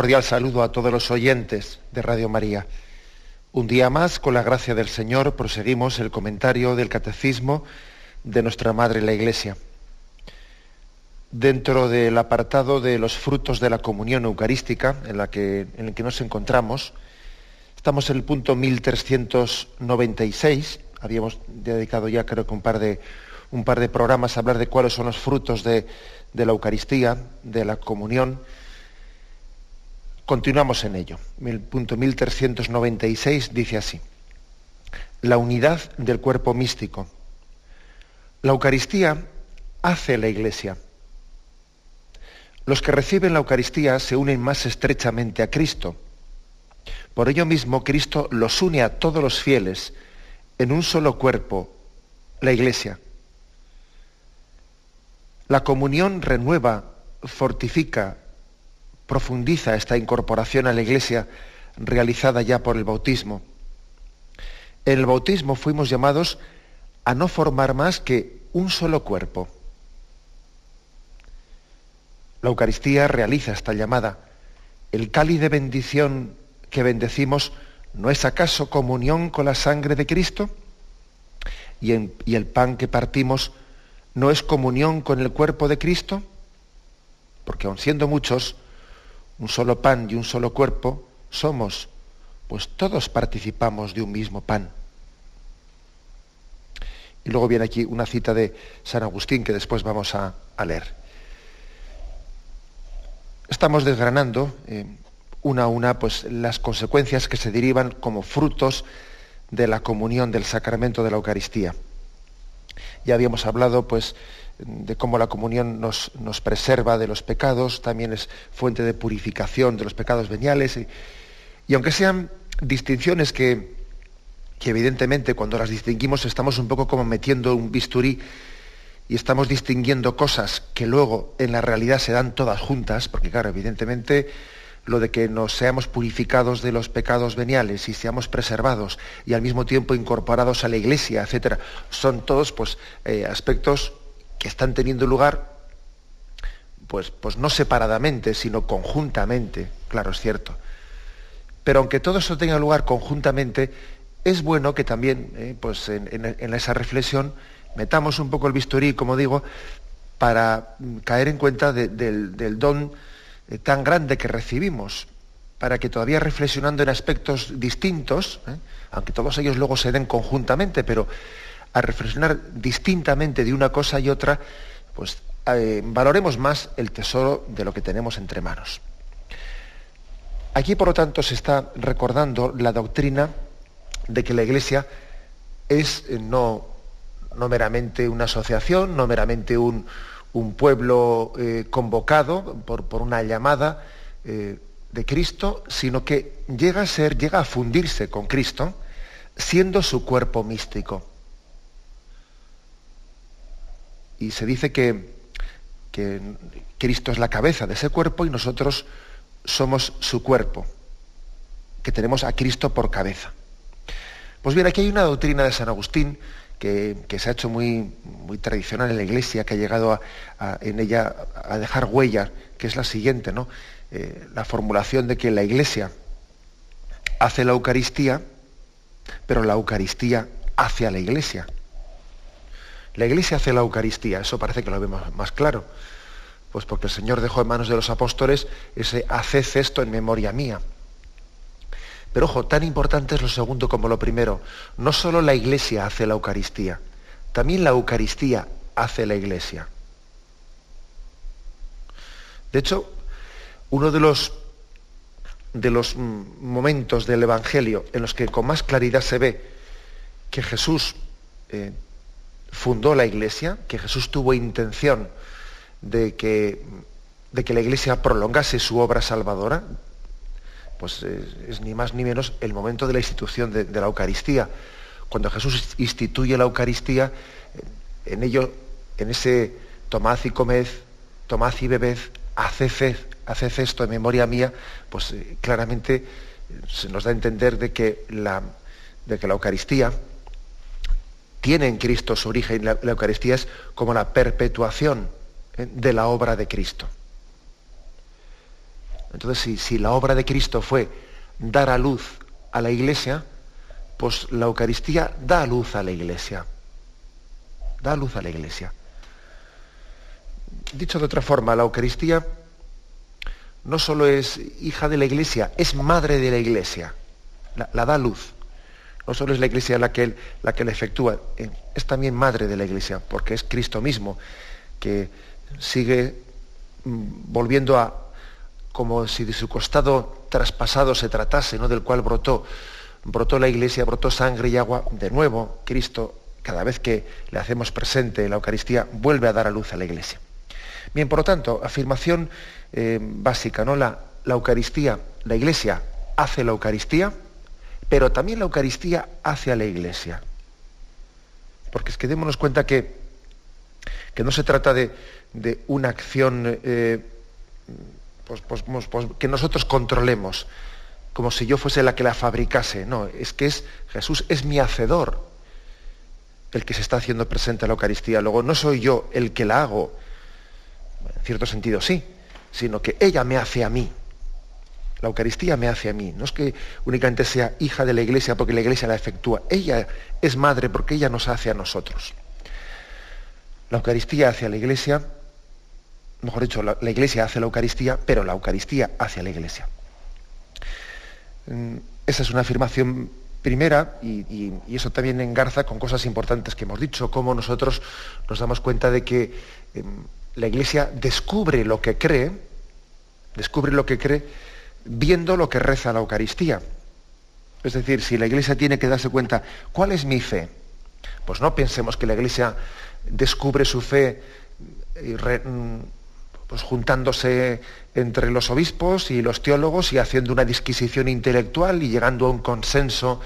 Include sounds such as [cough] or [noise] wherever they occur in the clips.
Cordial saludo a todos los oyentes de Radio María. Un día más, con la gracia del Señor, proseguimos el comentario del Catecismo de nuestra Madre la Iglesia. Dentro del apartado de los frutos de la comunión eucarística en, la que, en el que nos encontramos, estamos en el punto 1396. Habíamos dedicado ya creo que un par de, un par de programas a hablar de cuáles son los frutos de, de la Eucaristía, de la comunión Continuamos en ello. El punto 1396 dice así. La unidad del cuerpo místico. La Eucaristía hace la Iglesia. Los que reciben la Eucaristía se unen más estrechamente a Cristo. Por ello mismo, Cristo los une a todos los fieles en un solo cuerpo, la Iglesia. La comunión renueva, fortifica, profundiza esta incorporación a la Iglesia realizada ya por el bautismo. En el bautismo fuimos llamados a no formar más que un solo cuerpo. La Eucaristía realiza esta llamada. ¿El cáliz de bendición que bendecimos no es acaso comunión con la sangre de Cristo? ¿Y, y el pan que partimos no es comunión con el cuerpo de Cristo? Porque aun siendo muchos, un solo pan y un solo cuerpo, somos, pues todos participamos de un mismo pan. Y luego viene aquí una cita de San Agustín que después vamos a, leer. Estamos desgranando eh, una a una pues, las consecuencias que se derivan como frutos de la comunión del sacramento de la Eucaristía. Ya habíamos hablado pues, de cómo la comunión nos, nos, preserva de los pecados, también es fuente de purificación de los pecados veniales. Y, aunque sean distinciones que, que, evidentemente cuando las distinguimos estamos un poco como metiendo un bisturí y estamos distinguiendo cosas que luego en la realidad se dan todas juntas, porque claro, evidentemente lo de que nos seamos purificados de los pecados veniales y seamos preservados y al mismo tiempo incorporados a la iglesia, etcétera, son todos pues, eh, aspectos que están teniendo lugar, pues, pues no separadamente, sino conjuntamente, claro, es cierto. Pero aunque todo eso tenga lugar conjuntamente, es bueno que también, eh, pues en, esa reflexión, metamos un poco el bisturí, como digo, para caer en cuenta del, don eh, tan grande que recibimos, para que todavía reflexionando en aspectos distintos, eh, aunque todos ellos luego se den conjuntamente, pero a reflexionar distintamente de una cosa y otra, pues eh, valoremos más el tesoro de lo que tenemos entre manos. Aquí, por lo tanto, se está recordando la doctrina de que la Iglesia es eh, no, no meramente una asociación, no meramente un, pueblo eh, convocado por, por, una llamada de Cristo, sino que llega a ser, llega a fundirse con Cristo, siendo su cuerpo místico. Y se dice que, Cristo es la cabeza de ese cuerpo y nosotros somos su cuerpo, que tenemos a Cristo por cabeza. Pues bien, aquí hay una doctrina de San Agustín que, se ha hecho muy, muy, tradicional en la Iglesia, que ha llegado en ella a dejar huella, que es la siguiente, ¿no? Eh, la formulación de que la Iglesia hace la Eucaristía, pero la Eucaristía hace a la Iglesia. La Iglesia hace la Eucaristía, eso parece que lo vemos más claro. Pues porque el Señor dejó en manos de los apóstoles ese haced esto en memoria mía. Pero ojo, tan importante es lo segundo como lo primero. No solo la Iglesia hace la Eucaristía, también la Eucaristía hace la Iglesia. De hecho, uno de los, de los mm, momentos del Evangelio en los que con más claridad se ve que Jesús eh, fundó la Iglesia, que Jesús tuvo intención de que, de que la Iglesia prolongase su obra salvadora, pues es, ni más ni menos el momento de la institución de, la Eucaristía. Cuando Jesús instituye la Eucaristía, en ello, en ese tomad y comed, tomad y bebed, haced, esto en memoria mía, pues eh, claramente se nos da a entender de que la, de que la Eucaristía tiene en Cristo su origen, la, Eucaristía es como la perpetuación eh, de la obra de Cristo. Entonces, si, la obra de Cristo fue dar a luz a la iglesia, pues la Eucaristía da luz a la iglesia. Da luz a la iglesia. Dicho de otra forma, la Eucaristía no solo es hija de la iglesia, es madre de la iglesia. La, da luz. No solo es la iglesia la que, la que la efectúa, eh, es también madre de la iglesia, porque es Cristo mismo que sigue mm, volviendo a, como si de su costado traspasado se tratase, ¿no? del cual brotó, brotó la iglesia, brotó sangre y agua, de nuevo Cristo, cada vez que le hacemos presente la Eucaristía, vuelve a dar a luz a la iglesia. Bien, por lo tanto, afirmación eh, básica, ¿no? La, la Eucaristía, la iglesia hace la Eucaristía, pero también la Eucaristía hace a la iglesia. Porque es que démonos cuenta que, que no se trata de, una acción eh, pues, pues, pues, que nosotros controlemos, como si yo fuese la que la fabricase. No, es que es Jesús es mi hacedor el que se está haciendo presente a la Eucaristía. Luego no soy yo el que la hago, en cierto sentido sí, sino que ella me hace a mí. La Eucaristía me hace a mí. No es que únicamente sea hija de la Iglesia porque la Iglesia la efectúa. Ella es madre porque ella nos hace a nosotros. La Eucaristía hace a la Iglesia mejor dicho, la, Iglesia hace la Eucaristía, pero la Eucaristía hace a la Iglesia. Mm, esa es una afirmación primera y, eso también engarza con cosas importantes que hemos dicho, cómo nosotros nos damos cuenta de que em, la Iglesia descubre lo que cree, descubre lo que cree viendo lo que reza la Eucaristía. Es decir, si la Iglesia tiene que darse cuenta, ¿cuál es mi fe? Pues no pensemos que la Iglesia descubre su fe y mm, pues juntándose entre los obispos y los teólogos y haciendo una disquisición intelectual y llegando a un consenso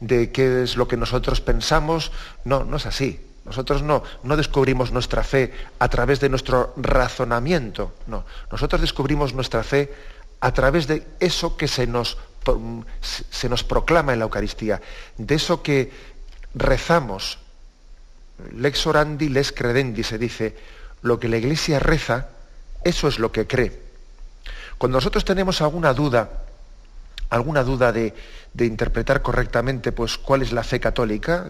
de qué es lo que nosotros pensamos. No, no es así. Nosotros no, no descubrimos nuestra fe a través de nuestro razonamiento. No, nosotros descubrimos nuestra fe a través de eso que se nos, se nos proclama en la Eucaristía, de eso que rezamos. Lex orandi, lex credendi, se dice, lo que la Iglesia reza, eso es lo que cree. Cuando nosotros tenemos alguna duda, alguna duda de, interpretar correctamente pues, cuál es la fe católica,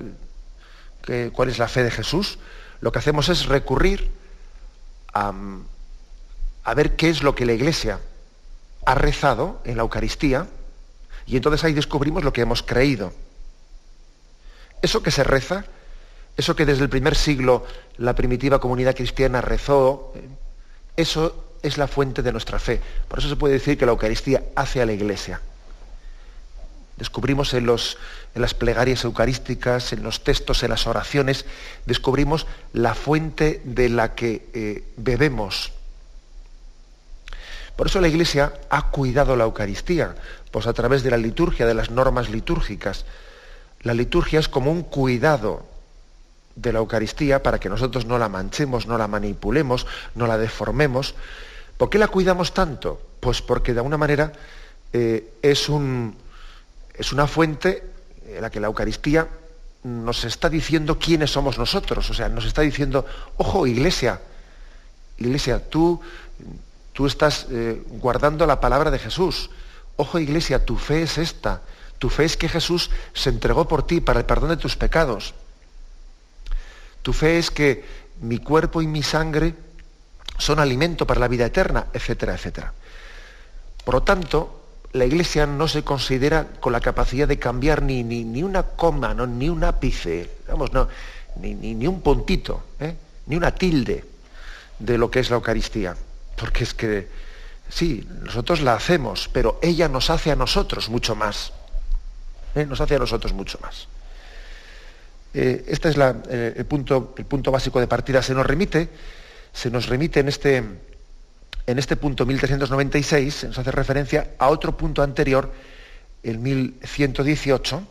cuál es la fe de Jesús, lo que hacemos es recurrir a, a ver qué es lo que la Iglesia ha rezado en la Eucaristía, y entonces ahí descubrimos lo que hemos creído. Eso que se reza, eso que desde el primer siglo la primitiva comunidad cristiana rezó, eso es la fuente de nuestra fe. Por eso se puede decir que la Eucaristía hace a la Iglesia. Descubrimos en, las plegarias eucarísticas, en los textos, en las oraciones, descubrimos la fuente de la que eh, bebemos. Por eso la Iglesia ha cuidado la Eucaristía, pues a través de la liturgia, de las normas litúrgicas. La liturgia es como un cuidado de la Eucaristía para que nosotros no la manchemos, no la manipulemos, no la deformemos. ¿Por qué la cuidamos tanto? Pues porque de alguna manera eh, es, un, es una fuente en la que la Eucaristía nos está diciendo quiénes somos nosotros, o sea, nos está diciendo, ojo, iglesia, iglesia, tú, tú estás eh, guardando la palabra de Jesús, ojo, iglesia, tu fe es esta, tu fe es que Jesús se entregó por ti para el perdón de tus pecados. Tu fe es que mi cuerpo y mi sangre son alimento para la vida eterna, etcétera, etcétera. Por lo tanto, la Iglesia no se considera con la capacidad de cambiar ni, ni, una coma, ¿no? ni un ápice, vamos, no, ni, ni un puntito, ¿eh? ni una tilde de lo que es la Eucaristía. Porque es que Sí, nosotros la hacemos, pero ella nos hace a nosotros mucho más. ¿eh? Nos hace a nosotros mucho más. Eh, este es eh, el, punto, el punto básico de partida. Se nos remite, se nos remite en este, en este punto 1396, se nos hace referencia a otro punto anterior, el 1118,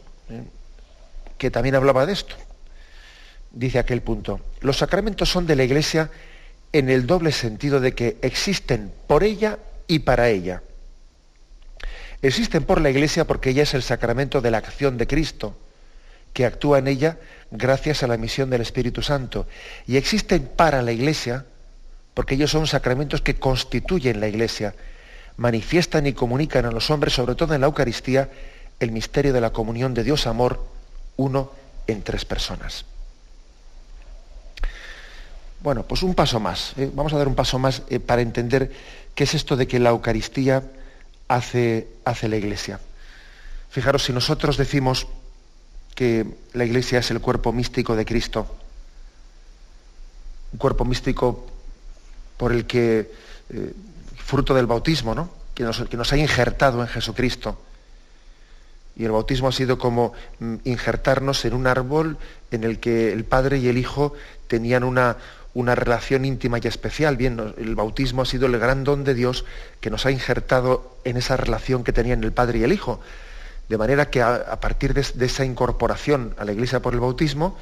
que también hablaba de esto. Dice aquel punto, los sacramentos son de la Iglesia en el doble sentido de que existen por ella y para ella. Existen por la Iglesia porque ella es el sacramento de la acción de Cristo, que actúa en ella gracias a la misión del Espíritu Santo. Y existen para la Iglesia porque ellos son sacramentos que constituyen la Iglesia, manifiestan y comunican a los hombres, sobre todo en la Eucaristía, el misterio de la comunión de Dios amor, uno en tres personas. Bueno, pues un paso más. ¿eh? Vamos a dar un paso más eh, para entender qué es esto de que la Eucaristía hace, la Iglesia. Fijaros, si nosotros decimos que la Iglesia es el cuerpo místico de Cristo, un cuerpo místico por el que, eh, fruto del bautismo, ¿no? que, nos, que nos ha injertado en Jesucristo, y el bautismo ha sido como mm, injertarnos en un árbol en el que el Padre y el Hijo tenían una, una relación íntima y especial. Bien, el bautismo ha sido el gran don de Dios que nos ha injertado en esa relación que tenían el Padre y el Hijo. De manera que a, partir de, esa incorporación a la Iglesia por el bautismo,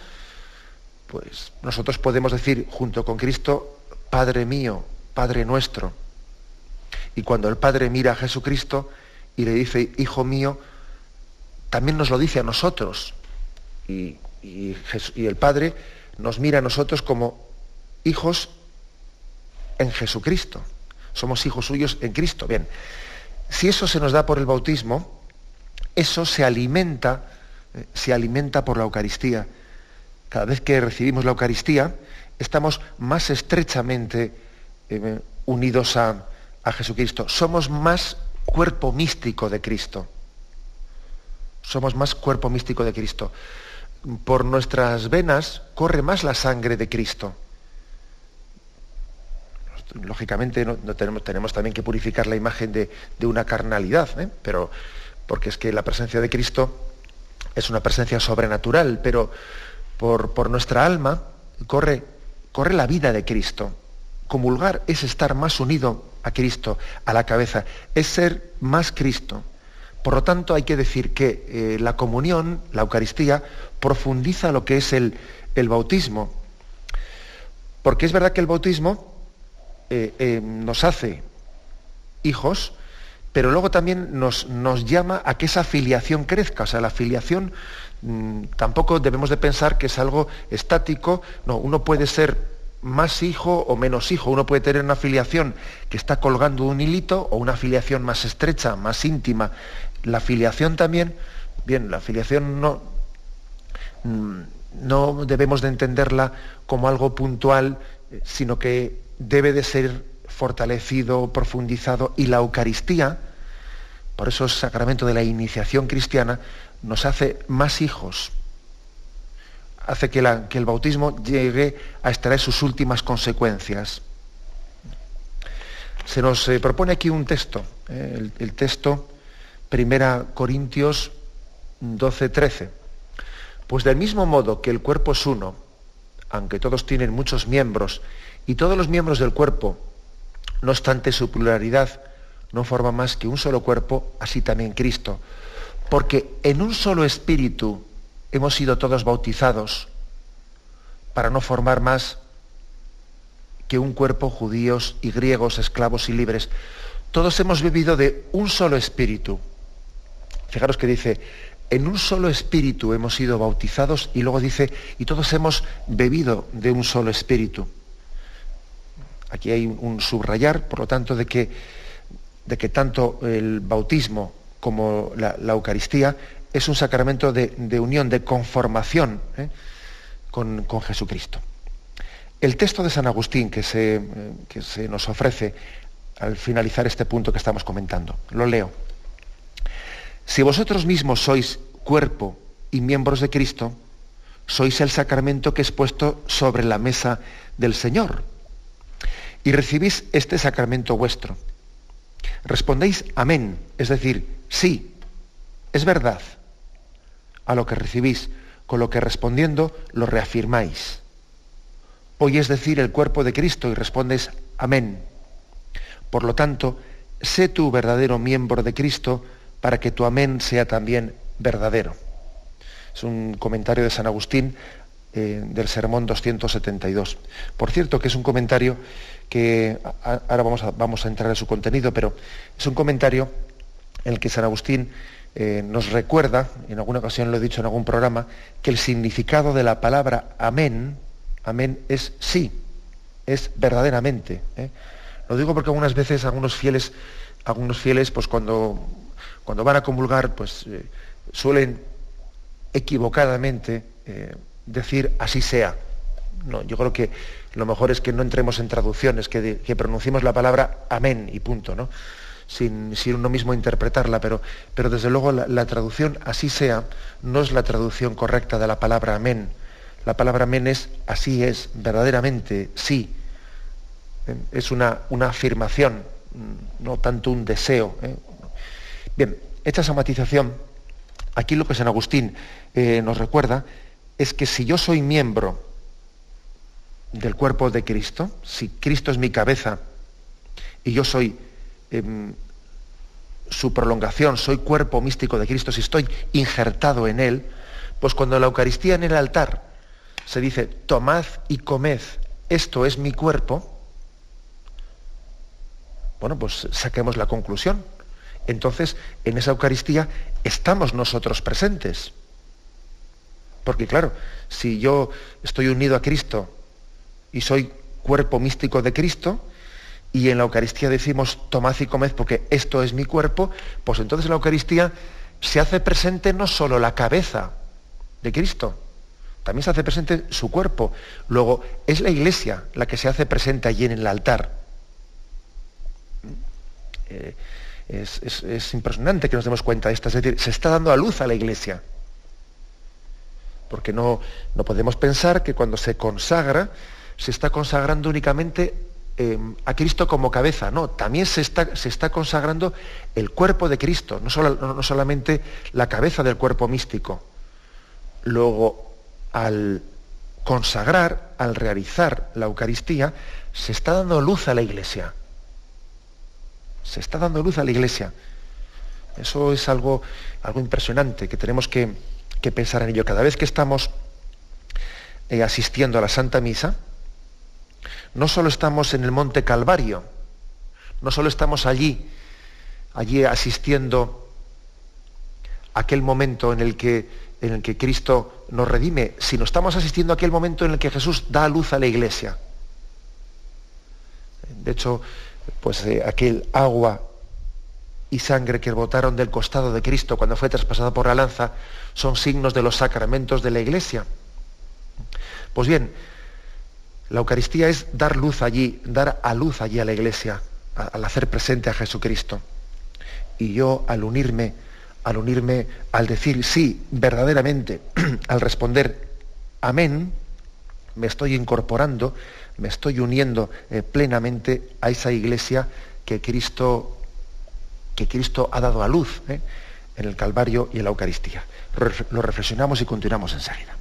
pues nosotros podemos decir junto con Cristo, Padre mío, Padre nuestro. Y cuando el Padre mira a Jesucristo y le dice, Hijo mío, también nos lo dice a nosotros. y el Padre nos mira a nosotros como hijos en Jesucristo. Somos hijos suyos en Cristo. Bien, si eso se nos da por el bautismo, eso se alimenta, eh, se alimenta por la Eucaristía. Cada vez que recibimos la Eucaristía, estamos más estrechamente eh, unidos a, a Jesucristo. Somos más cuerpo místico de Cristo. Somos más cuerpo místico de Cristo. Por nuestras venas corre más la sangre de Cristo lógicamente no, tenemos, tenemos, también que purificar la imagen de, una carnalidad, ¿eh? pero porque es que la presencia de Cristo es una presencia sobrenatural, pero por, nuestra alma corre, corre la vida de Cristo. Comulgar es estar más unido a Cristo, a la cabeza, es ser más Cristo. Por lo tanto, hay que decir que eh, la comunión, la Eucaristía, profundiza lo que es el, el bautismo. Porque es verdad que el bautismo eh, eh, nos hace hijos, pero luego también nos, nos, llama a que esa filiación crezca. O sea, la filiación mm, tampoco debemos de pensar que es algo estático. No, uno puede ser más hijo o menos hijo. Uno puede tener una filiación que está colgando un hilito o una filiación más estrecha, más íntima. La filiación también, bien, la filiación no, mm, no debemos de entenderla como algo puntual, eh, sino que debe de ser fortalecido, profundizado y la Eucaristía, por eso el sacramento de la iniciación cristiana, nos hace más hijos, hace que, el bautismo llegue a extraer sus últimas consecuencias. Se nos eh, propone aquí un texto, eh, el, el, texto 1 Corintios 12, 13. Pues del mismo modo que el cuerpo es uno, aunque todos tienen muchos miembros, y todos los miembros del cuerpo, no obstante su pluralidad, no forman más que un solo cuerpo, así también Cristo. Porque en un solo espíritu hemos sido todos bautizados para no formar más que un cuerpo judíos y griegos, esclavos y libres. Todos hemos vivido de un solo espíritu. Fijaros que dice, en un solo espíritu hemos sido bautizados y luego dice, y todos hemos bebido de un solo espíritu. Aquí hay un subrayar, por lo tanto, de que, de que tanto el bautismo como la, Eucaristía es un sacramento de, unión, de conformación ¿eh? con, Jesucristo. El texto de San Agustín que se, que se nos ofrece al finalizar este punto que estamos comentando, lo leo. Si vosotros mismos sois cuerpo y miembros de Cristo, sois el sacramento que es puesto sobre la mesa del Señor y recibís este sacramento vuestro. respondéis amén, es decir, sí, es verdad, a lo que recibís, con lo que respondiendo lo reafirmáis. Hoy es decir el cuerpo de Cristo y respondes amén. Por lo tanto, sé tú verdadero miembro de Cristo para que tu amén sea también verdadero. Es un comentario de San Agustín eh, del Sermón 272. Por cierto, que es un comentario que ahora vamos a, vamos a entrar en su contenido, pero es un comentario en el que San Agustín eh, nos recuerda, en alguna ocasión lo he dicho en algún programa, que el significado de la palabra amén, amén es sí, es verdaderamente. ¿eh? Lo digo porque algunas veces algunos fieles, algunos fieles, pues cuando, cuando van a comulgar, pues suelen equivocadamente decir así sea. No, yo creo que lo mejor es que no entremos en traducciones, que, que pronunciemos la palabra amén y punto, ¿no? sin, uno mismo interpretarla, pero, pero desde luego la, traducción así sea no es la traducción correcta de la palabra amén. La palabra amén es así es, verdaderamente, sí. Es una, una, afirmación, no tanto un deseo. ¿eh? Bien, hecha esa aquí lo que San Agustín eh, nos recuerda es que si yo soy miembro del cuerpo de Cristo, si Cristo es mi cabeza y yo soy Em, su prolongación, soy cuerpo místico de Cristo, si estoy injertado en Él, pues cuando la Eucaristía en el altar se dice, tomad y comed, esto es mi cuerpo, bueno, pues saquemos la conclusión. Entonces, en esa Eucaristía estamos nosotros presentes. Porque claro, si yo estoy unido a Cristo y soy cuerpo místico de Cristo, y en la Eucaristía decimos tomad y comed porque esto es mi cuerpo, pues entonces en la Eucaristía se hace presente no solo la cabeza de Cristo, también se hace presente su cuerpo. Luego es la iglesia la que se hace presente allí en el altar. Eh, es, impresionante que nos demos cuenta de esto, es decir, se está dando a luz a la iglesia. Porque no, no podemos pensar que cuando se consagra, se está consagrando únicamente Em, a Cristo como cabeza, no, también se está, se está consagrando el cuerpo de Cristo, no, no, solamente la cabeza del cuerpo místico. Luego, al consagrar, al realizar la Eucaristía, se está dando luz a la iglesia. Se está dando luz a la iglesia. Eso es algo, algo impresionante, que tenemos que, pensar en ello. Cada vez que estamos eh, asistiendo a la Santa Misa, no solo estamos en el Monte Calvario, no solo estamos allí, allí asistiendo a aquel momento en el que, en el que Cristo nos redime, sino estamos asistiendo a aquel momento en el que Jesús da luz a la iglesia. De hecho, pues eh, aquel agua y sangre que botaron del costado de Cristo cuando fue traspasado por la lanza son signos de los sacramentos de la iglesia. Pues bien, la Eucaristía es dar luz allí, dar a luz allí a la iglesia, al hacer presente a Jesucristo. Y yo al unirme, al unirme, al decir sí, verdaderamente, [clears throat] al responder amén, me estoy incorporando, me estoy uniendo eh, plenamente a esa iglesia que Cristo, que Cristo ha dado a luz eh, en el Calvario y en la Eucaristía. Lo reflexionamos y continuamos enseguida.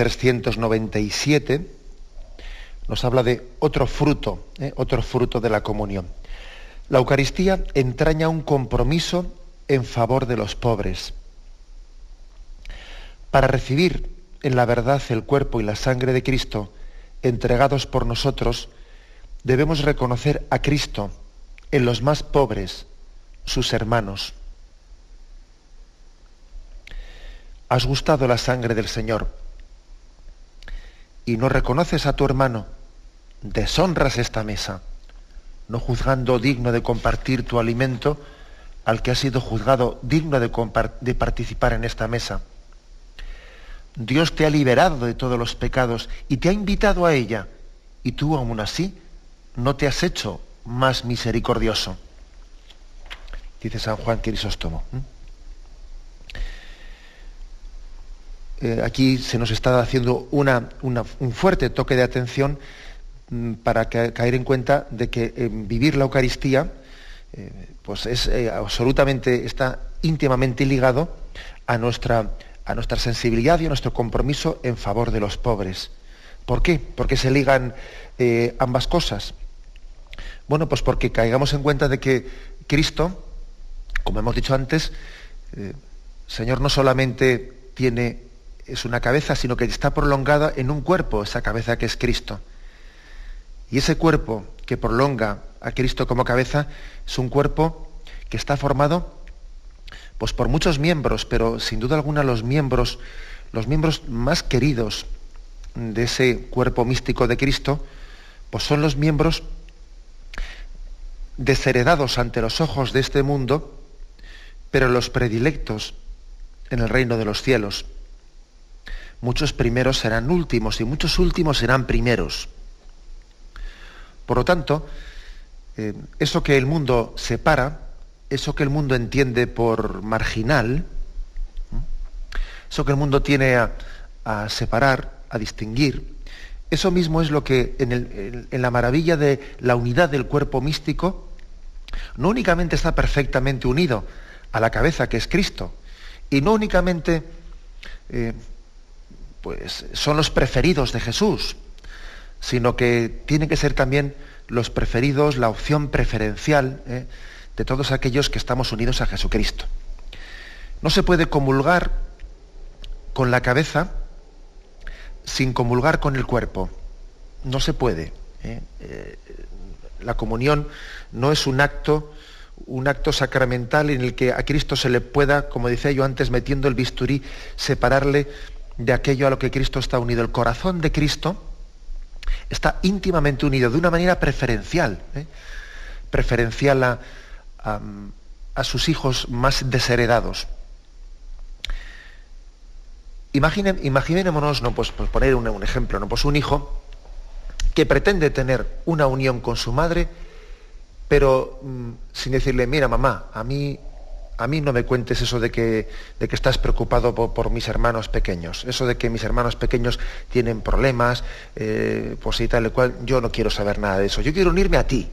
397 nos habla de otro fruto, ¿eh? otro fruto de la comunión. La Eucaristía entraña un compromiso en favor de los pobres. Para recibir en la verdad el cuerpo y la sangre de Cristo entregados por nosotros, debemos reconocer a Cristo en los más pobres, sus hermanos. Has gustado la sangre del Señor y no reconoces a tu hermano? Deshonras esta mesa, no juzgando digno de compartir tu alimento al que ha sido juzgado digno de, participar en esta mesa. Dios te ha liberado de todos los pecados y te ha invitado a ella, y tú aún así no te has hecho más misericordioso. Dice San Juan Crisóstomo. Aquí se nos está haciendo una, un fuerte toque de atención mm, para caer en cuenta de que eh, vivir la Eucaristía eh, pues es absolutamente, está íntimamente ligado a nuestra a nuestra sensibilidad y a nuestro compromiso en favor de los pobres. ¿Por qué? Porque se ligan eh, ambas cosas. Bueno, pues porque caigamos en cuenta de que Cristo, como hemos dicho antes, eh, Señor no solamente tiene, es una cabeza, sino que está prolongada en un cuerpo, esa cabeza que es Cristo. Y ese cuerpo que prolonga a Cristo como cabeza es un cuerpo que está formado pues por muchos miembros, pero sin duda alguna los miembros, los miembros más queridos de ese cuerpo místico de Cristo, pues son los miembros desheredados ante los ojos de este mundo, pero los predilectos en el reino de los cielos. Muchos primeros serán últimos y muchos últimos serán primeros. Por lo tanto, eh, eso que el mundo separa, eso que el mundo entiende por marginal, eso que el mundo tiene a, separar, a distinguir, eso mismo es lo que en, la maravilla de la unidad del cuerpo místico, no únicamente está perfectamente unido a la cabeza que es Cristo, y no únicamente eh, pues, son los preferidos de Jesús, sino que tienen que ser también los preferidos, la opción preferencial, ¿eh? de todos aquellos que estamos unidos a Jesucristo. No se puede comulgar con la cabeza sin comulgar con el cuerpo. No se puede. ¿eh? Eh, la comunión no es un acto, un acto sacramental en el que a Cristo se le pueda, como decía yo antes, metiendo el bisturí, separarle de aquello a lo que Cristo está unido. El corazón de Cristo está íntimamente unido de una manera preferencial, ¿eh? preferencial a, a, sus hijos más desheredados. imaginémonos, no, pues, pues poner un, ejemplo, ¿no? pues un hijo que pretende tener una unión con su madre, pero mm, sin decirle, mira mamá, a mí, a mí no me cuentes eso de que, de que estás preocupado por, mis hermanos pequeños, eso de que mis hermanos pequeños tienen problemas, eh, pues y tal y cual, yo no quiero saber nada de eso, yo quiero unirme a ti,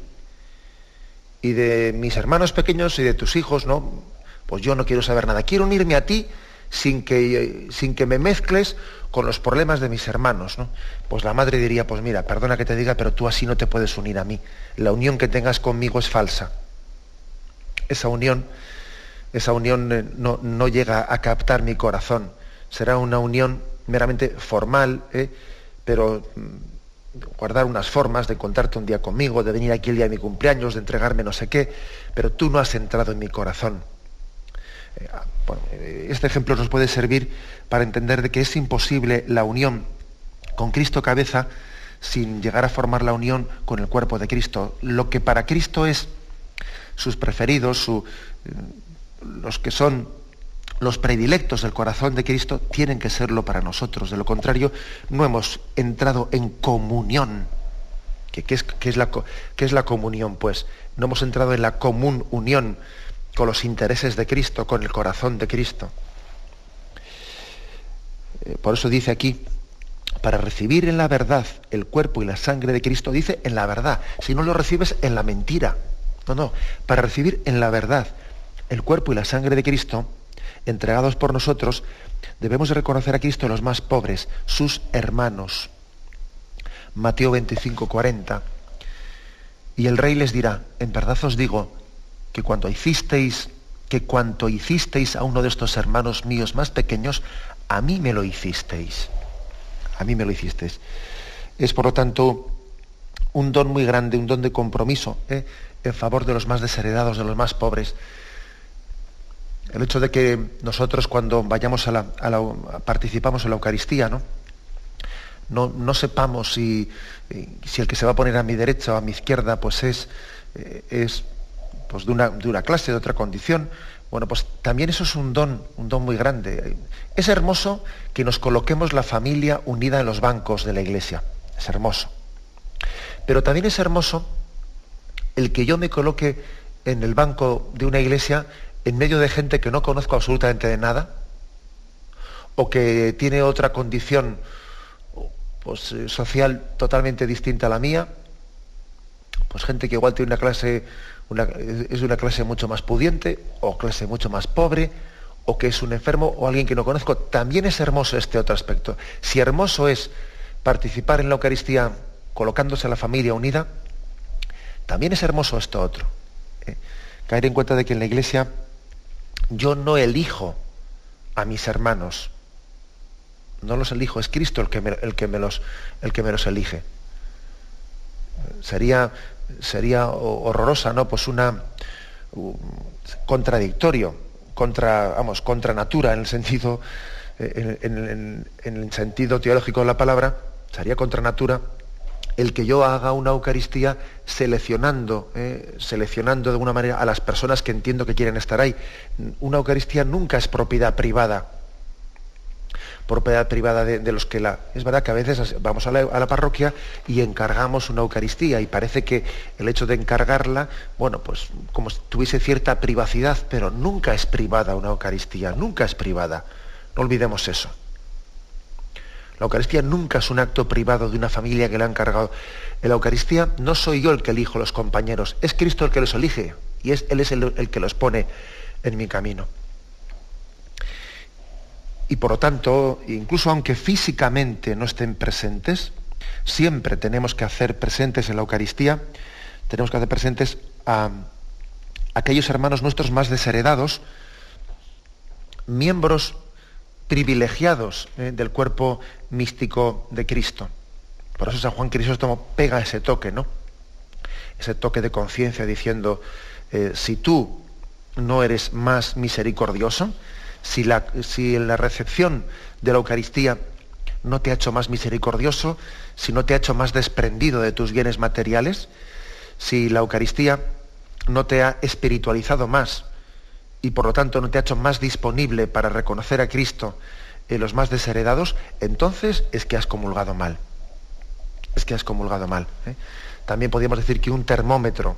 y de mis hermanos pequeños y de tus hijos, ¿no? Pues yo no quiero saber nada. Quiero unirme a ti sin que, sin que me mezcles con los problemas de mis hermanos, ¿no? Pues la madre diría, pues mira, perdona que te diga, pero tú así no te puedes unir a mí. La unión que tengas conmigo es falsa. Esa unión, esa unión eh, no, no llega a captar mi corazón. Será una unión meramente formal, ¿eh? pero mm, guardar unas formas de contarte un día conmigo, de venir aquí el día de mi cumpleaños, de entregarme no sé qué, pero tú no has entrado en mi corazón. Eh, ah, este ejemplo nos puede servir para entender de que es imposible la unión con Cristo cabeza sin llegar a formar la unión con el cuerpo de Cristo. Lo que para Cristo es sus preferidos, eh, los que son los predilectos del corazón de Cristo tienen que serlo para nosotros. De lo contrario, no hemos entrado en comunión. ¿Qué, es, la, es, la, comunión? Pues no hemos entrado en la común unión con los intereses de Cristo, con el corazón de Cristo. Eh, por eso dice aquí, para recibir en la verdad el cuerpo y la sangre de Cristo, dice en la verdad. Si no lo recibes en la mentira. No, no, para recibir en la verdad el cuerpo y la sangre de Cristo, entregados por nosotros, Debemos de reconocer a Cristo los más pobres, sus hermanos. Mateo 25, 40. Y el rey les dirá, en verdad os digo, que cuando hicisteis, que cuanto hicisteis a uno de estos hermanos míos más pequeños, a mí me lo hicisteis. A mí me lo hicisteis. Es por lo tanto un don muy grande, un don de compromiso ¿eh? en favor de los más desheredados, de los más pobres. El hecho de que nosotros cuando vayamos a la, participamos en la Eucaristía, ¿no? No, sepamos si, si, el que se va a poner a mi derecha o a mi izquierda pues es, eh, es pues de, una, de una clase, de otra condición. Bueno, pues también eso es un don, un don muy grande. Es hermoso que nos coloquemos la familia unida en los bancos de la iglesia. Es hermoso. Pero también es hermoso el que yo me coloque en el banco de una iglesia en medio de gente que no conozco absolutamente de nada, o que tiene otra condición pues, eh, social totalmente distinta a la mía, pues gente que igual tiene una clase, es de una clase mucho más pudiente, o clase mucho más pobre, o que es un enfermo, o alguien que no conozco, también es hermoso este otro aspecto. Si hermoso es participar en la Eucaristía colocándose a la familia unida, también es hermoso esto otro. ¿eh? Caer en cuenta de que en la iglesia yo no elijo a mis hermanos, no los elijo, es Cristo el que me, el que me, los, el que me los elige. Sería, sería horrorosa, ¿no? Pues una contradictorio, contra, vamos, contra natura en el sentido, en, en el sentido teológico de la palabra, sería contra natura el que yo haga una Eucaristía seleccionando, eh, seleccionando de alguna manera a las personas que entiendo que quieren estar ahí. Una Eucaristía nunca es propiedad privada, propiedad privada de, los que la... Es verdad que a veces vamos a la, parroquia y encargamos una Eucaristía y parece que el hecho de encargarla, bueno, pues como si tuviese cierta privacidad, pero nunca es privada una Eucaristía, nunca es privada. No olvidemos eso. La Eucaristía nunca es un acto privado de una familia que le han cargado. En la Eucaristía no soy yo el que elijo los compañeros, es Cristo el que los elige y es, Él es el, que los pone en mi camino. Y por lo tanto, incluso aunque físicamente no estén presentes, siempre tenemos que hacer presentes en la Eucaristía, tenemos que hacer presentes a aquellos hermanos nuestros más desheredados, miembros privilegiados eh, del cuerpo místico de Cristo. Por eso San Juan Crisóstomo pega ese toque, ¿no? Ese toque de conciencia diciendo, eh, si tú no eres más misericordioso, si, la, si la recepción de la Eucaristía no te ha hecho más misericordioso, si no te ha hecho más desprendido de tus bienes materiales, si la Eucaristía no te ha espiritualizado más, y por lo tanto no te ha hecho más disponible para reconocer a Cristo en los más desheredados, entonces es que has comulgado mal. Es que has comulgado mal. ¿eh? También podríamos decir que un termómetro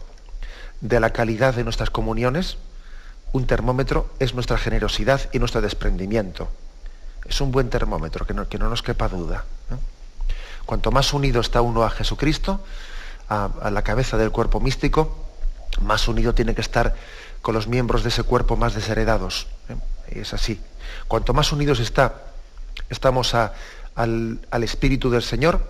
de la calidad de nuestras comuniones, un termómetro es nuestra generosidad y nuestro desprendimiento. Es un buen termómetro, que no, que no nos quepa duda. ¿eh? Cuanto más unido está uno a Jesucristo, a, a la cabeza del cuerpo místico, más unido tiene que estar con los miembros de ese cuerpo más desheredados. ¿eh? Es así. Cuanto más unidos está, estamos al, Espíritu del Señor,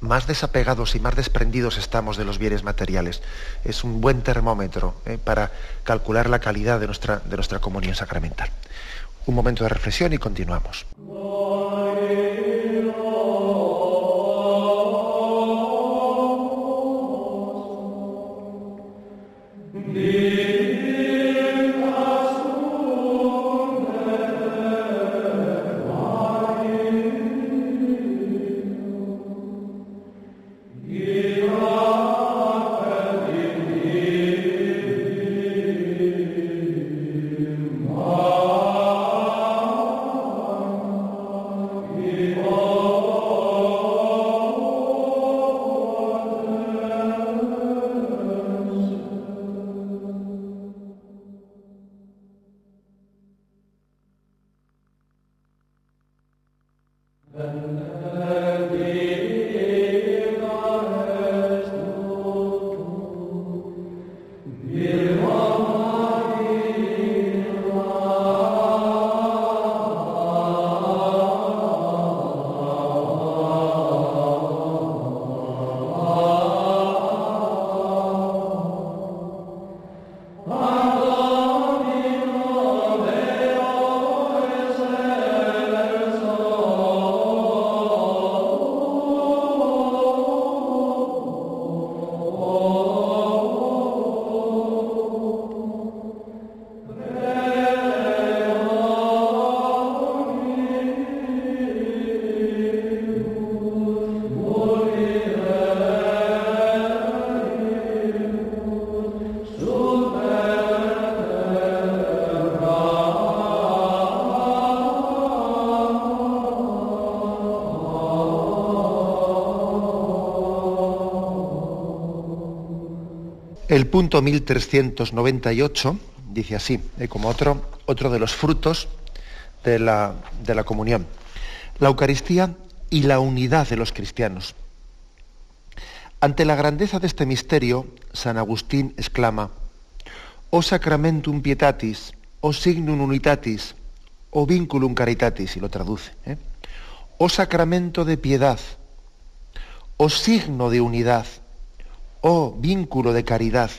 más desapegados y más desprendidos estamos de los bienes materiales. Es un buen termómetro ¿eh? para calcular la calidad de nuestra, de nuestra comunión sacramental. Un momento de reflexión y continuamos. El punto 1398 dice así, eh, como otro, otro de los frutos de la, de la comunión. La Eucaristía y la unidad de los cristianos. Ante la grandeza de este misterio, San Agustín exclama, O sacramentum pietatis, o signum unitatis, o vinculum caritatis, y lo traduce. ¿eh? O sacramento de piedad, o signo de unidad, o vínculo de caridad.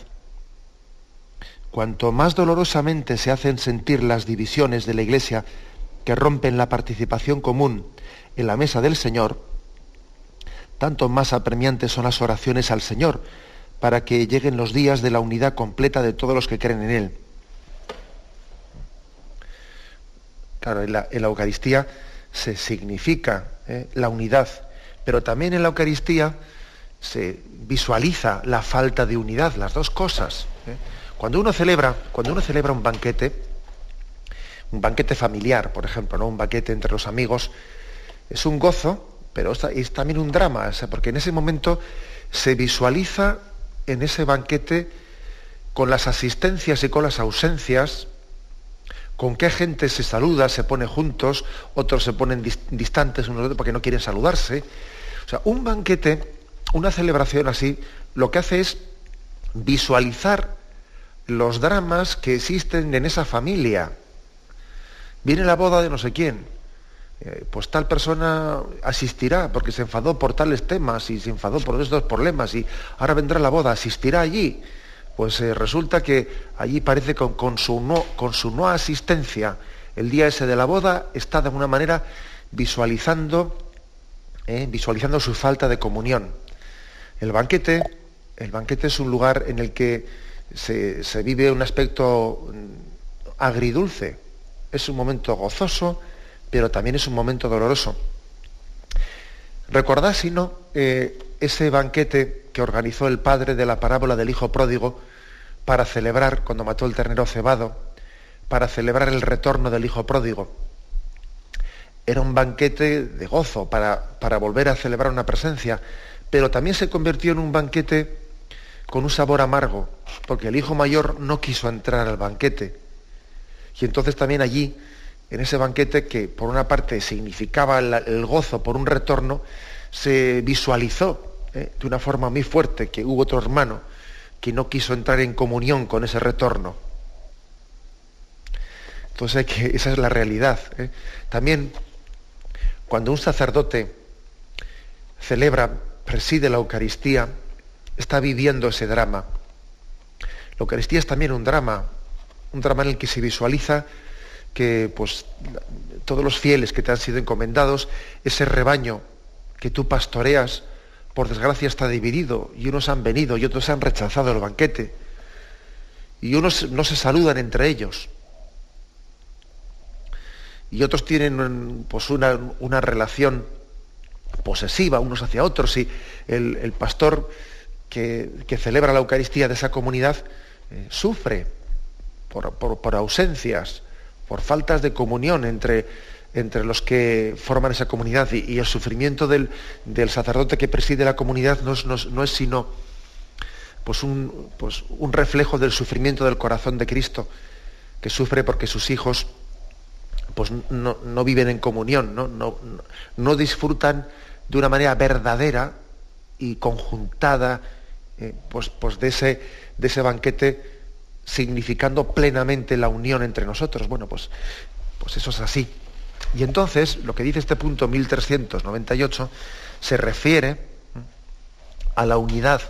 Cuanto más dolorosamente se hacen sentir las divisiones de la Iglesia que rompen la participación común en la mesa del Señor, tanto más apremiantes son las oraciones al Señor para que lleguen los días de la unidad completa de todos los que creen en Él. Claro, en la, Eucaristía se significa ¿eh? la unidad, pero también en la Eucaristía se visualiza la falta de unidad, las dos cosas. ¿eh? Cuando uno celebra, cuando uno celebra un banquete, un banquete familiar, por ejemplo, ¿no? un banquete entre los amigos, es un gozo, pero es también un drama, porque en ese momento se visualiza en ese banquete con las asistencias y con las ausencias, con qué gente se saluda, se pone juntos, otros se ponen distantes unos de otros porque no quieren saludarse. O sea, un banquete, una celebración así, lo que hace es visualizar los dramas que existen en esa familia. Viene la boda de no sé quién, eh, pues tal persona asistirá porque se enfadó por tales temas y se enfadó por estos problemas y ahora vendrá la boda, asistirá allí. Pues eh, resulta que allí parece con, su no, con su no asistencia el día ese de la boda está de alguna manera visualizando, eh, visualizando su falta de comunión. El banquete, el banquete es un lugar en el que se, vive un aspecto mm, agridulce. Es un momento gozoso, pero también es un momento doloroso. Recordad, si no, eh, ese banquete que organizó el padre de la parábola del hijo pródigo para celebrar, cuando mató el ternero cebado, para celebrar el retorno del hijo pródigo. Era un banquete de gozo para, para volver a celebrar una presencia, pero también se convirtió en un banquete con un sabor amargo, porque el hijo mayor no quiso entrar al banquete. Y entonces también allí en ese banquete que por una parte significaba el, gozo por un retorno, se visualizó ¿eh? de una forma muy fuerte que hubo otro hermano que no quiso entrar en comunión con ese retorno. Entonces que, esa es la realidad. ¿eh? También cuando un sacerdote celebra, preside la Eucaristía, está viviendo ese drama. La Eucaristía es también un drama, un drama en el que se visualiza que pues, todos los fieles que te han sido encomendados, ese rebaño que tú pastoreas, por desgracia está dividido, y unos han venido y otros han rechazado el banquete, y unos no se saludan entre ellos, y otros tienen pues, una, una relación posesiva unos hacia otros, y el, pastor que, celebra la Eucaristía de esa comunidad eh, sufre por ausencias, por faltas de comunión entre, entre los que forman esa comunidad y, el sufrimiento del, sacerdote que preside la comunidad no es, sino pues un, pues un, reflejo del sufrimiento del corazón de Cristo, que sufre porque sus hijos pues no, viven en comunión, ¿no? No, disfrutan de una manera verdadera y conjuntada eh, pues, pues de, ese, de ese banquete significando plenamente la unión entre nosotros. Bueno, pues, pues eso es así. Y entonces, lo que dice este punto 1398 se refiere a la unidad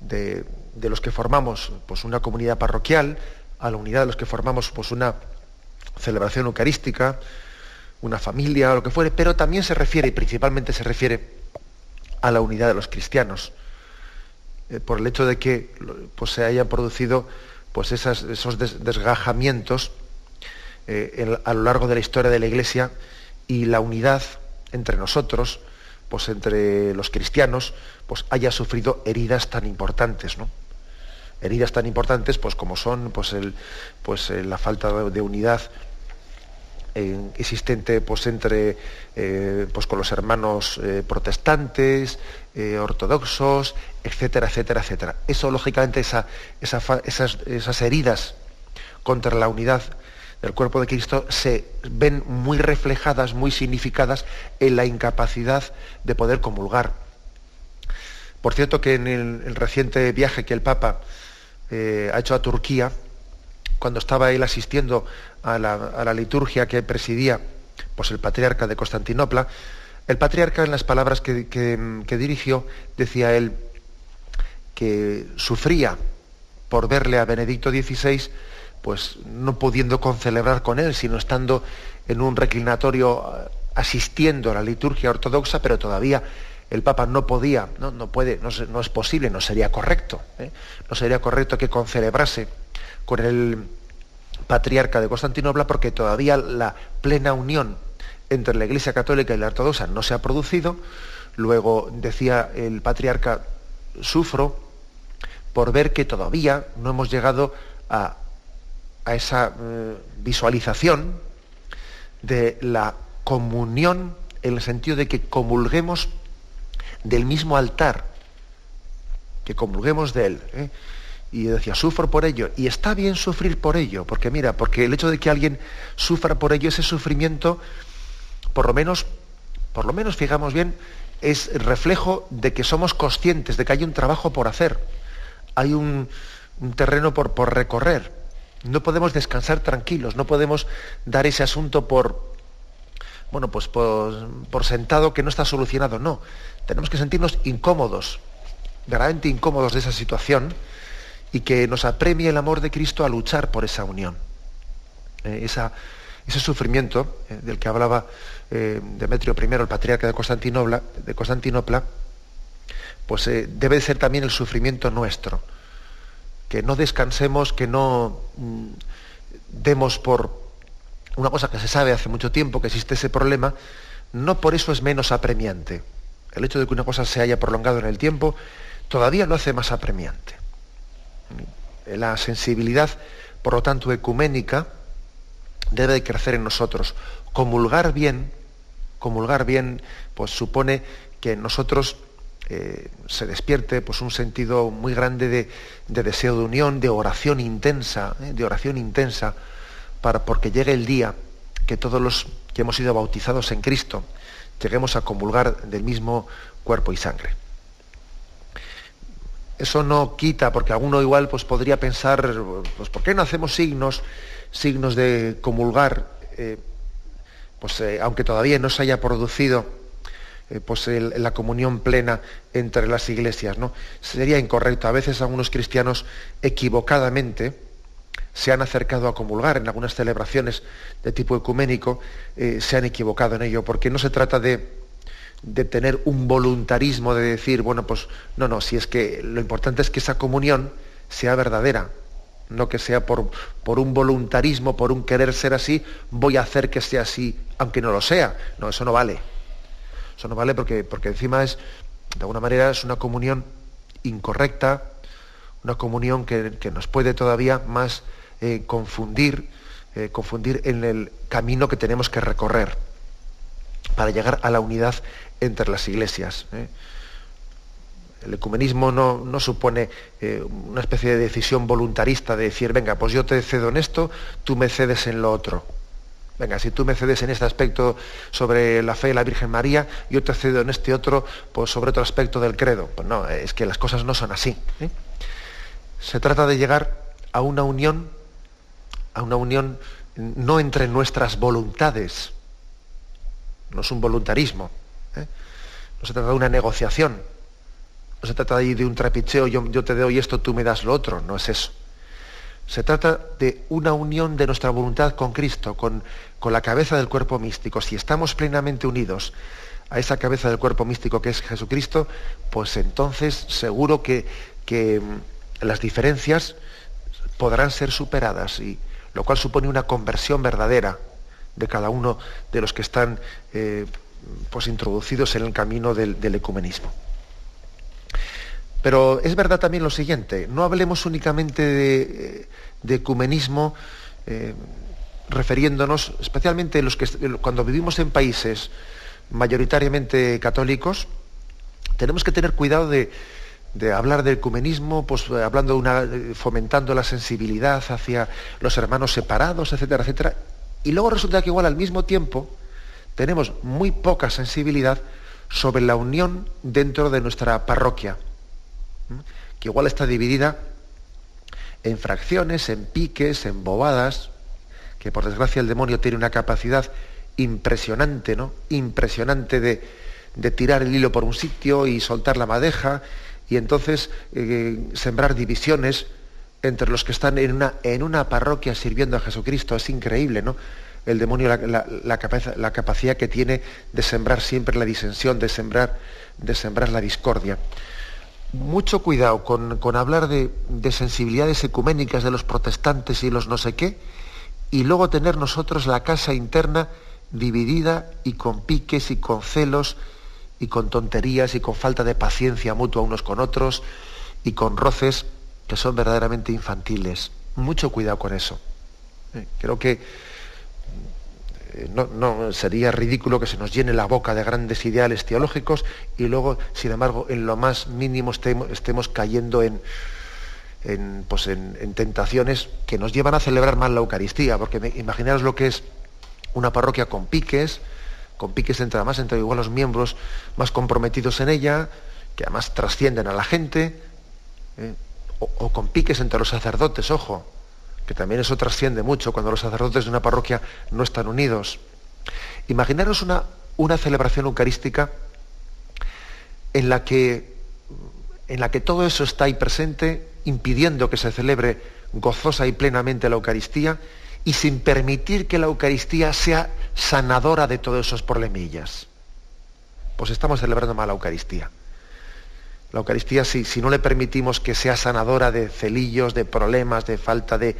de, los que formamos pues, una comunidad parroquial, a la unidad de los que formamos pues, una celebración eucarística, una familia, o lo que fuere, pero también se refiere, y principalmente se refiere, a la unidad de los cristianos, eh, por el hecho de que pues, se hayan producido pues esos desgajamientos eh, a lo largo de la historia de la Iglesia y la unidad entre nosotros, pues entre los cristianos, pues haya sufrido heridas tan importantes, ¿no? Heridas tan importantes, pues como son pues pues, eh, la falta de unidad existente pues entre pues con los hermanos protestantes ortodoxos etcétera etcétera etcétera eso lógicamente esas, esas heridas contra la unidad del cuerpo de Cristo se ven muy reflejadas, muy significadas en la incapacidad de poder comulgar. Por cierto que en el, reciente viaje que el Papa eh, ha hecho a Turquía, cuando estaba él asistiendo a la, liturgia que presidía pues el patriarca de Constantinopla, el patriarca en las palabras que, dirigió decía él que sufría por verle a Benedicto XVI pues no pudiendo concelebrar con él, sino estando en un reclinatorio eh, asistiendo a la liturgia ortodoxa, pero todavía el Papa no podía, no, no puede, no, es posible, no sería correcto, ¿eh? no sería correcto que concelebrase con el patriarca de Constantinopla porque todavía la plena unión entre la Iglesia Católica y la Ortodoxa no se ha producido. Luego decía el patriarca, sufro por ver que todavía no hemos llegado a esa eh, visualización de la comunión en el sentido de que comulguemos del mismo altar, que comulguemos de él. ¿eh? Y decía, sufro por ello. Y está bien sufrir por ello, porque mira, porque el hecho de que alguien sufra por ello, ese sufrimiento, por lo menos, por lo menos, fijamos bien, es reflejo de que somos conscientes de que hay un trabajo por hacer, hay un, terreno por, por recorrer. No podemos descansar tranquilos, no podemos dar ese asunto por, bueno, pues por, sentado que no está solucionado. No, tenemos que sentirnos incómodos, verdaderamente incómodos de esa situación y que nos apremie el amor de Cristo a luchar por esa unión. Eh, ese sufrimiento eh, del que hablaba eh, Demetrio I, el patriarca de Constantinopla, pues debe ser también el sufrimiento nuestro que no descansemos, que no mm, demos por una cosa que se sabe hace mucho tiempo, que existe ese problema, no por eso es menos apremiante. El hecho de que una cosa se haya prolongado en el tiempo todavía lo hace más apremiante. La sensibilidad, por lo tanto, ecuménica, debe de crecer en nosotros. Comulgar bien, comulgar bien, pues supone que nosotros eh, se despierte pues, un sentido muy grande de, deseo de unión, de oración intensa, ¿eh? de oración intensa, para, porque llegue el día que todos los que hemos sido bautizados en Cristo lleguemos a comulgar del mismo cuerpo y sangre. Eso no quita, porque alguno igual pues, podría pensar, pues, ¿por qué no hacemos signos, signos de comulgar, eh, pues, aunque todavía no se haya producido eh, pues la comunión plena entre las iglesias. ¿no? Sería incorrecto. A veces algunos cristianos equivocadamente se han acercado a comulgar en algunas celebraciones de tipo ecuménico, eh, se han equivocado en ello, porque no se trata de, de tener un voluntarismo de decir, bueno, pues no, no, si es que lo importante es que esa comunión sea verdadera, no que sea por, por, un voluntarismo, por un querer ser así, voy a hacer que sea así, aunque no lo sea. No, eso no vale. Eso no vale porque, porque encima es, de alguna manera, es una comunión incorrecta, una comunión que, nos puede todavía más eh, confundir, eh, confundir en el camino que tenemos que recorrer para llegar a la unidad entre las iglesias. ¿eh? El ecumenismo no, no supone una especie de decisión voluntarista de decir, venga, pues yo te cedo en esto, tú me cedes en lo otro. Venga, si tú me cedes en este aspecto sobre la fe de la Virgen María, yo te cedo en este otro pues, sobre otro aspecto del credo. Pues no, es que las cosas no son así. ¿eh? Se trata de llegar a una unión, a una unión no entre nuestras voluntades, no es un voluntarismo, ¿eh? No se trata de una negociación, no se trata de un trapicheo, yo, te doy esto, tú me das lo otro, no es eso. Se trata de una unión de nuestra voluntad con Cristo, con, la cabeza del cuerpo místico. Si estamos plenamente unidos a esa cabeza del cuerpo místico que es Jesucristo, pues entonces seguro que, mm, las diferencias podrán ser superadas, y, lo cual supone una conversión verdadera de cada uno de los que están eh, pues introducidos en el camino del ecumenismo. Pero es verdad también lo siguiente, no hablemos únicamente de, ecumenismo, eh, refiriéndonos, especialmente los que, cuando vivimos en países mayoritariamente católicos, tenemos que tener cuidado de, hablar del ecumenismo, pues hablando una, fomentando la sensibilidad hacia los hermanos separados, etcétera, etcétera. Y luego resulta que igual al mismo tiempo tenemos muy poca sensibilidad sobre la unión dentro de nuestra parroquia, que igual está dividida en fracciones, en piques, en bobadas, que por desgracia el demonio tiene una capacidad impresionante, ¿no? Impresionante de, tirar el hilo por un sitio y soltar la madeja y entonces eh, sembrar divisiones entre los que están en una, en una parroquia sirviendo a Jesucristo. Es increíble, ¿no? El demonio, la, la, capacidad que tiene de sembrar siempre la disensión, de sembrar, de sembrar la discordia. Mucho cuidado con, hablar de, de sensibilidades ecuménicas de los protestantes y los no sé qué, y luego tener nosotros la casa interna dividida y con piques y con celos y con tonterías y con falta de paciencia mutua unos con otros y con roces que son verdaderamente infantiles. Mucho cuidado con eso. Eh, creo que eh, no, sería ridículo que se nos llene la boca de grandes ideales teológicos y luego, sin embargo, en lo más mínimo estemos cayendo en, pues en, tentaciones que nos llevan a celebrar mal la Eucaristía, porque imaginaros lo que es una parroquia con piques, con piques entre además entre igual los miembros más comprometidos en ella, que además trascienden a la gente, ¿eh? o, con piques entre los sacerdotes, ojo, que también eso trasciende mucho cuando los sacerdotes de una parroquia no están unidos. Imaginaros una, una celebración eucarística en la que en la que todo eso está ahí presente impidiendo que se celebre gozosa y plenamente la Eucaristía y sin permitir que la Eucaristía sea sanadora de todos esos problemillas. Pues estamos celebrando mal la Eucaristía. La Eucaristía, si, no le permitimos que sea sanadora de celillos, de problemas, de falta de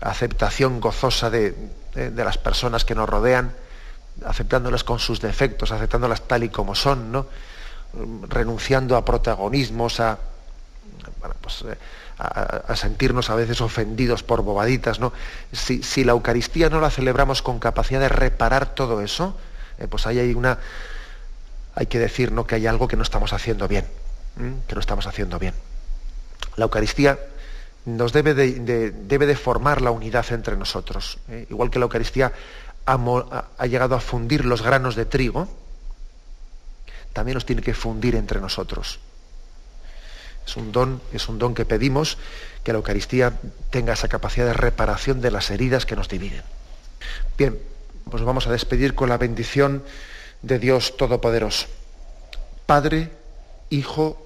aceptación gozosa de, las personas que nos rodean, aceptándolas con sus defectos, aceptándolas tal y como son, ¿no? renunciando a protagonismos, a, pues, eh, sentirnos a veces ofendidos por bobaditas, ¿no? Si, la Eucaristía no la celebramos con capacidad de reparar todo eso, eh, pues ahí hay una, hay que decir ¿no? que hay algo que no estamos haciendo bien, que no estamos haciendo bien. La Eucaristía nos debe de, debe de formar la unidad entre nosotros. ¿eh? Igual que la Eucaristía ha, llegado a fundir los granos de trigo, también nos tiene que fundir entre nosotros. Es un don, es un don que pedimos que la Eucaristía tenga esa capacidad de reparación de las heridas que nos dividen. Bien, pues vamos a despedir con la bendición de Dios Todopoderoso. Padre, Hijo